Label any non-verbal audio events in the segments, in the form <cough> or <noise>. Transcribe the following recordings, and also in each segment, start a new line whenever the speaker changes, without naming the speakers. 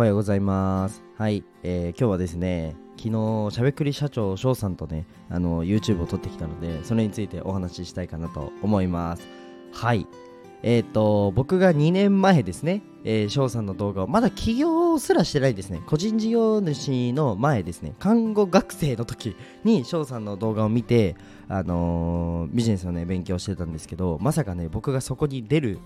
おはようございます。はい、えー今日はですね、昨日、しゃべくり社長翔さんとね、あの YouTube を撮ってきたので、それについてお話ししたいかなと思います。はい。えっ、と、僕が2年前ですね、えー翔さんの動画を、まだ起業すらしてないですね、個人事業主の前ですね、看護学生の時に翔さんの動画を見て、あのービジネスをね、勉強してたんですけど、まさかね、僕がそこに出る、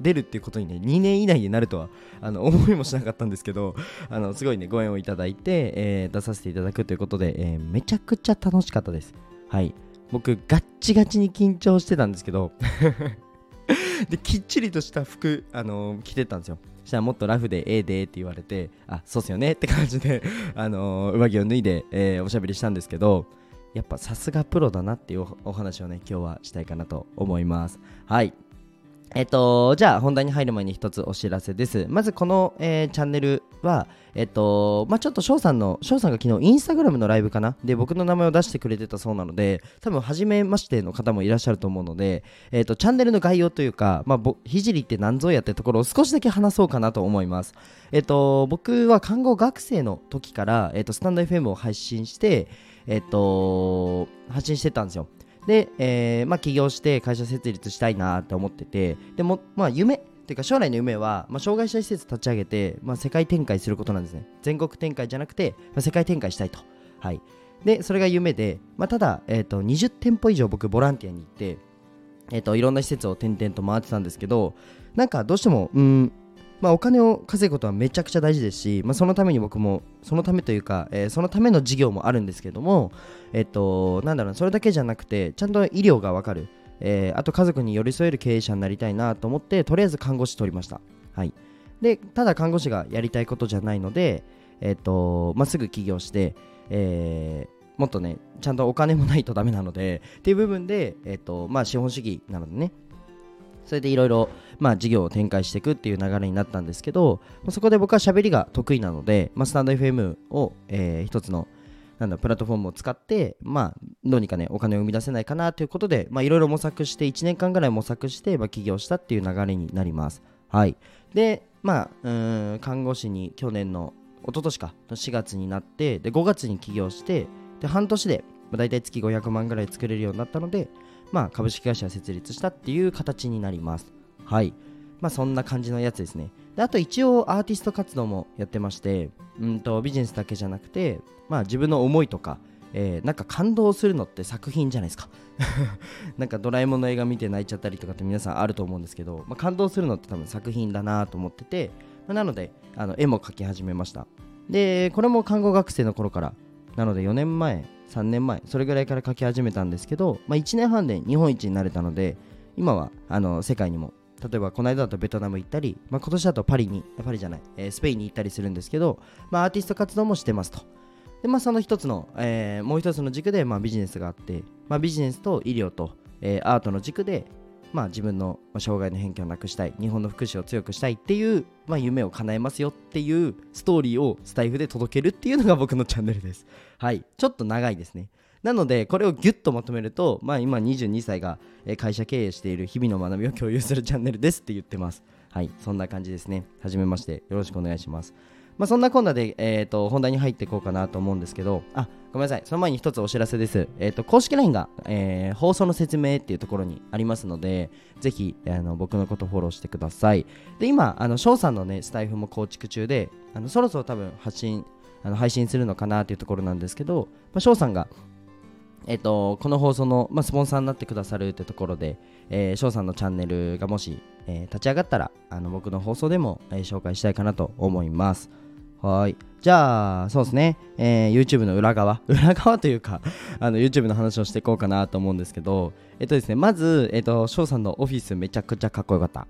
出るっていうことにね、2年以内になるとはあの <laughs> 思いもしなかったんですけど、あのすごいね、ご縁をいただいて、えー出させていただくということで、えーめちゃくちゃ楽しかったです。はい。僕、ガッチガチに緊張してたんですけど、<laughs> で、きっちりとした服、あのー着てたんですよ。そしたらもっとラフでええでって言われて、あ、そうっすよねって感じで、あのー上着を脱いで、えーおしゃべりしたんですけど、やっぱさすがプロだなっていうお話をね、今日はしたいかなと思います。はい。えっと、じゃあ本題に入る前に一つお知らせです。まずこの、えーチャンネルは、えっと、まあちょっと翔さんの、翔さんが昨日インスタグラムのライブかな？で、僕の名前を出してくれてたそうなので、多分初めましての方もいらっしゃると思うので、えっと、チャンネルの概要というか、まあぼ、ひじりって何ぞやってところを少しだけ話そうかなと思います。えっと、僕は看護学生の時から、えっと、スタンド FM を配信して、えっと、発信してたんですよ。で、えーまあ、起業して会社設立したいなって思っててでも、まあ、夢っていうか将来の夢は、まあ、障害者施設立ち上げて、まあ、世界展開することなんですね。全国展開じゃなくて、まあ、世界展開したいと。はい。でそれが夢で、まあ、ただ、えー、と20店舗以上僕ボランティアに行って、えー、といろんな施設を転々と回ってたんですけどなんかどうしてもうんまあ、お金を稼ぐことはめちゃくちゃ大事ですし、まあ、そのために僕もそのためというか、えーそのための事業もあるんですけども、えっと、なんだろうそれだけじゃなくてちゃんと医療がわかる、えーあと家族に寄り添える経営者になりたいなと思ってとりあえず看護師取りました、はい、でただ看護師がやりたいことじゃないので、えっとまあ、すぐ起業して、えーもっとねちゃんとお金もないとダメなのでっていう部分で、えっとまあ、資本主義なのでね。それでいろいろ事業を展開していくっていう流れになったんですけどそこで僕は喋りが得意なので、まあ、スタンド FM を、えー一つのなんだプラットフォームを使って、まあ、どうにかね、お金を生み出せないかなということで、いろいろ模索して、1年間ぐらい模索して、まあ、起業したっていう流れになります。はい。で、まあ、うん、看護師に去年の、一昨年か、4月になって、で、5月に起業して、で、半年で、まあ、大体月500万ぐらい作れるようになったので、まあ、株式会社を設立したっていう形になります。はい。まあ、そんな感じのやつですね。であと一応アーティスト活動もやってましてうんとビジネスだけじゃなくて、まあ、自分の思いとか、えーなんか感動するのって作品じゃないですか <laughs> なんかドラえもんの映画見て泣いちゃったりとかって皆さんあると思うんですけど、まあ、感動するのって多分作品だなと思ってて、まあなのであの絵も描き始めましたでこれも看護学生の頃からなので4年前3年前それぐらいから書き始めたんですけど、まあ、1年半で日本一になれたので今はあの世界にも例えばこの間だとベトナム行ったり、まあ、今年だとパリにパリじゃない、えースペインに行ったりするんですけど、まあ、アーティスト活動もしてますと。で、まあ、その一つの、えーもう一つの軸で、まあ、ビジネスがあって、まあ、ビジネスと医療と、えーアートの軸で、まあ、自分の障害の偏見をなくしたい日本の福祉を強くしたいっていう、まあ、夢を叶えますよっていうストーリーをスタイフで届けるっていうのが僕のチャンネルです。はい。ちょっと長いですね。なのでこれをギュッとまとめると、まあ、今22歳が会社経営している日々の学びを共有するチャンネルですって言ってます。はい。そんな感じですね。はじめまして。よろしくお願いします。まあ、そんなこんなで、えー、と本題に入っていこうかなと思うんですけど、あごめんなさい、その前に一つお知らせです。えー、と公式 LINE が、えー放送の説明っていうところにありますので、ぜひあの僕のことフォローしてください。で、今、あの翔さんの、ね、スタイフも構築中で、あのそろそろ多分発信あの配信するのかなっていうところなんですけど、まあ、翔さんが、えっと、この放送の、まあ、スポンサーになってくださるってところで、えー翔さんのチャンネルがもし、えー立ち上がったらあの僕の放送でも、えー紹介したいかなと思います。はい。じゃあ、そうですね、えー YouTube の裏側、<laughs> 裏側というか、あの YouTube の話をしていこうかなと思うんですけど、えっとですね、まず、えっと、翔さんのオフィスめちゃくちゃかっこよかった。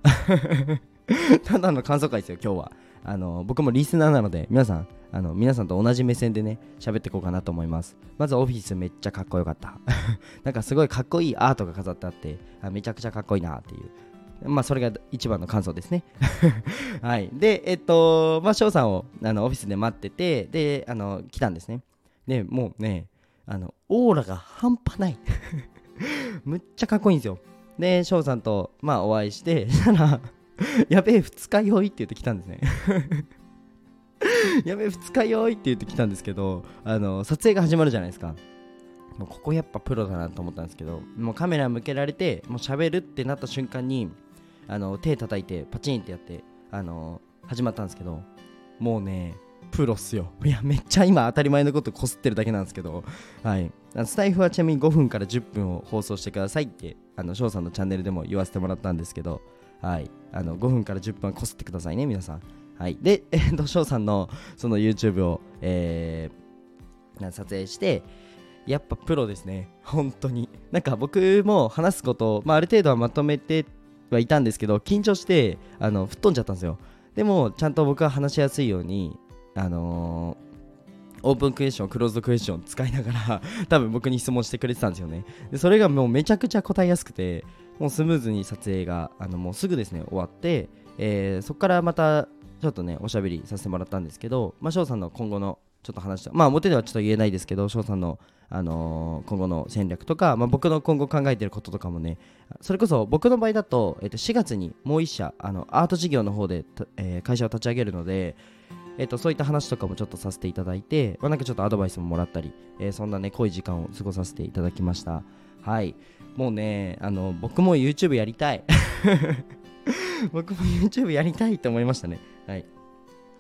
<laughs> ただの感想会ですよ、今日は。あの僕もリスナーなので、皆さん、あの皆さんと同じ目線でね、喋っていこうかなと思います。まずオフィスめっちゃかっこよかった。<laughs> なんかすごいかっこいいアートが飾ってあって、あめちゃくちゃかっこいいなっていう。まあ、それが一番の感想ですね。<laughs> はい。で、えっと、まあ、翔さんをあのオフィスで待ってて、で、あの、来たんですね。で、もうね、あの、オーラが半端ない。<laughs> むっちゃかっこいいんですよ。で、翔さんと、まあ、お会いして、したら、<laughs> やべえ、二日酔いって言ってきたんですね。やべ二日酔いって言ってきたんですけどあの撮影が始まるじゃないですかもうここやっぱプロだなと思ったんですけどもうカメラ向けられてもう喋るってなった瞬間にあの手叩いてパチンってやってあの始まったんですけどもうねプロっすよ。いやめっちゃ今当たり前のことこすってるだけなんですけどはい。スタイフはちなみに5分から10分を放送してくださいってあの翔さんのチャンネルでも言わせてもらったんですけどはい。あの5分から10分はこすってくださいね皆さん。はい。でえっと翔さんのその YouTube をえー、撮影してやっぱプロですね。本当に。なんか僕も話すことを、まあ、ある程度はまとめてはいたんですけど緊張してあの吹っ飛んじゃったんですよでもちゃんと僕は話しやすいようにあのー、オープンクエスチョンクローズドクエスチョン使いながら多分僕に質問してくれてたんですよねでそれがもうめちゃくちゃ答えやすくてもうスムーズに撮影があのもうすぐですね終わって、えー、そこからまたちょっとねおしゃべりさせてもらったんですけどまあ翔さんの今後のちょっと話したまあ表ではちょっと言えないですけど翔さんのあのー、今後の戦略とか、まあ、僕の今後考えてることとかもねそれこそ僕の場合だと,、えー、と4月にもう1社あのアート事業の方で、えー、会社を立ち上げるので、えー、とそういった話とかもちょっとさせていただいて、まあ、なんかちょっとアドバイスももらったり、えー、そんなね濃い時間を過ごさせていただきました。はい。もうねあの僕も YouTube やりたい。<laughs> 僕も YouTube やりたいと思いましたね。はい。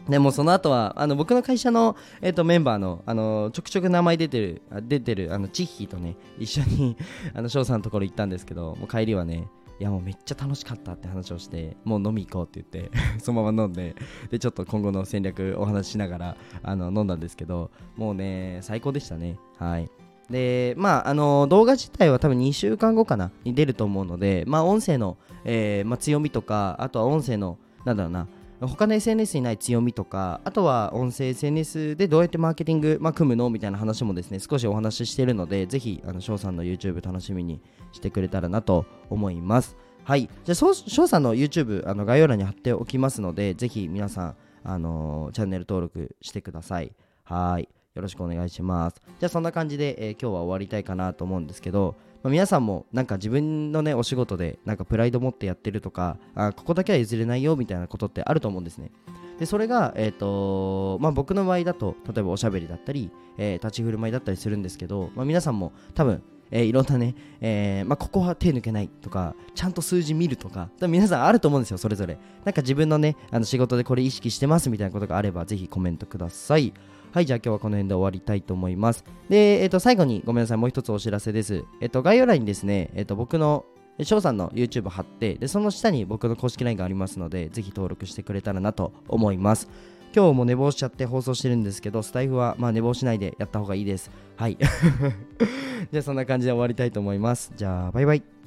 でもその後はあの僕の会社の、えー、とメンバーのあのちょくちょく名前出てる出てるあのチッヒーとね一緒に <laughs> あの翔さんのところ行ったんですけどもう帰りはねいやもうめっちゃ楽しかったって話をしてもう飲み行こうって言って <laughs> そのまま飲んででちょっと今後の戦略お話ししながらあの飲んだんですけどもうね最高でしたね。はい。でまああの動画自体は多分2週間後かなに出ると思うのでまあ音声の、えーまあ、強みとかあとは音声のなんだろうな他の SNS にない強みとかあとは音声 SNS でどうやってマーケティング、まあ、組むのみたいな話もですね少しお話ししているのでぜひ翔さんの YouTube 楽しみにしてくれたらなと思います。はい。じゃあ翔さんの YouTube あの概要欄に貼っておきますのでぜひ皆さんあのー、チャンネル登録してください。はい。よろしくお願いします。じゃあそんな感じで、えー、今日は終わりたいかなと思うんですけどまあ、皆さんもなんか自分のねお仕事でなんかプライド持ってやってるとかあここだけは譲れないよみたいなことってあると思うんですねでそれが、えーとまあ、僕の場合だと例えばおしゃべりだったり、えー、立ち振る舞いだったりするんですけど、まあ、皆さんも多分えー、いろんなね、えーまあ、ここは手抜けないとか、ちゃんと数字見るとか、皆さんあると思うんですよ、それぞれ。なんか自分のね、あの仕事でこれ意識してますみたいなことがあれば、ぜひコメントください。はい、じゃあ今日はこの辺で終わりたいと思います。で、えっ、と、最後にごめんなさい、もう一つお知らせです。えっ、と、概要欄にですね、えっ、と、僕の翔さんの YouTube 貼って、で、その下に僕の公式 LINE がありますので、ぜひ登録してくれたらなと思います。今日も寝坊しちゃって放送してるんですけど、スタイフはまあ寝坊しないでやった方がいいです。はい。<laughs> じゃあそんな感じで終わりたいと思います。じゃあ、バイバイ。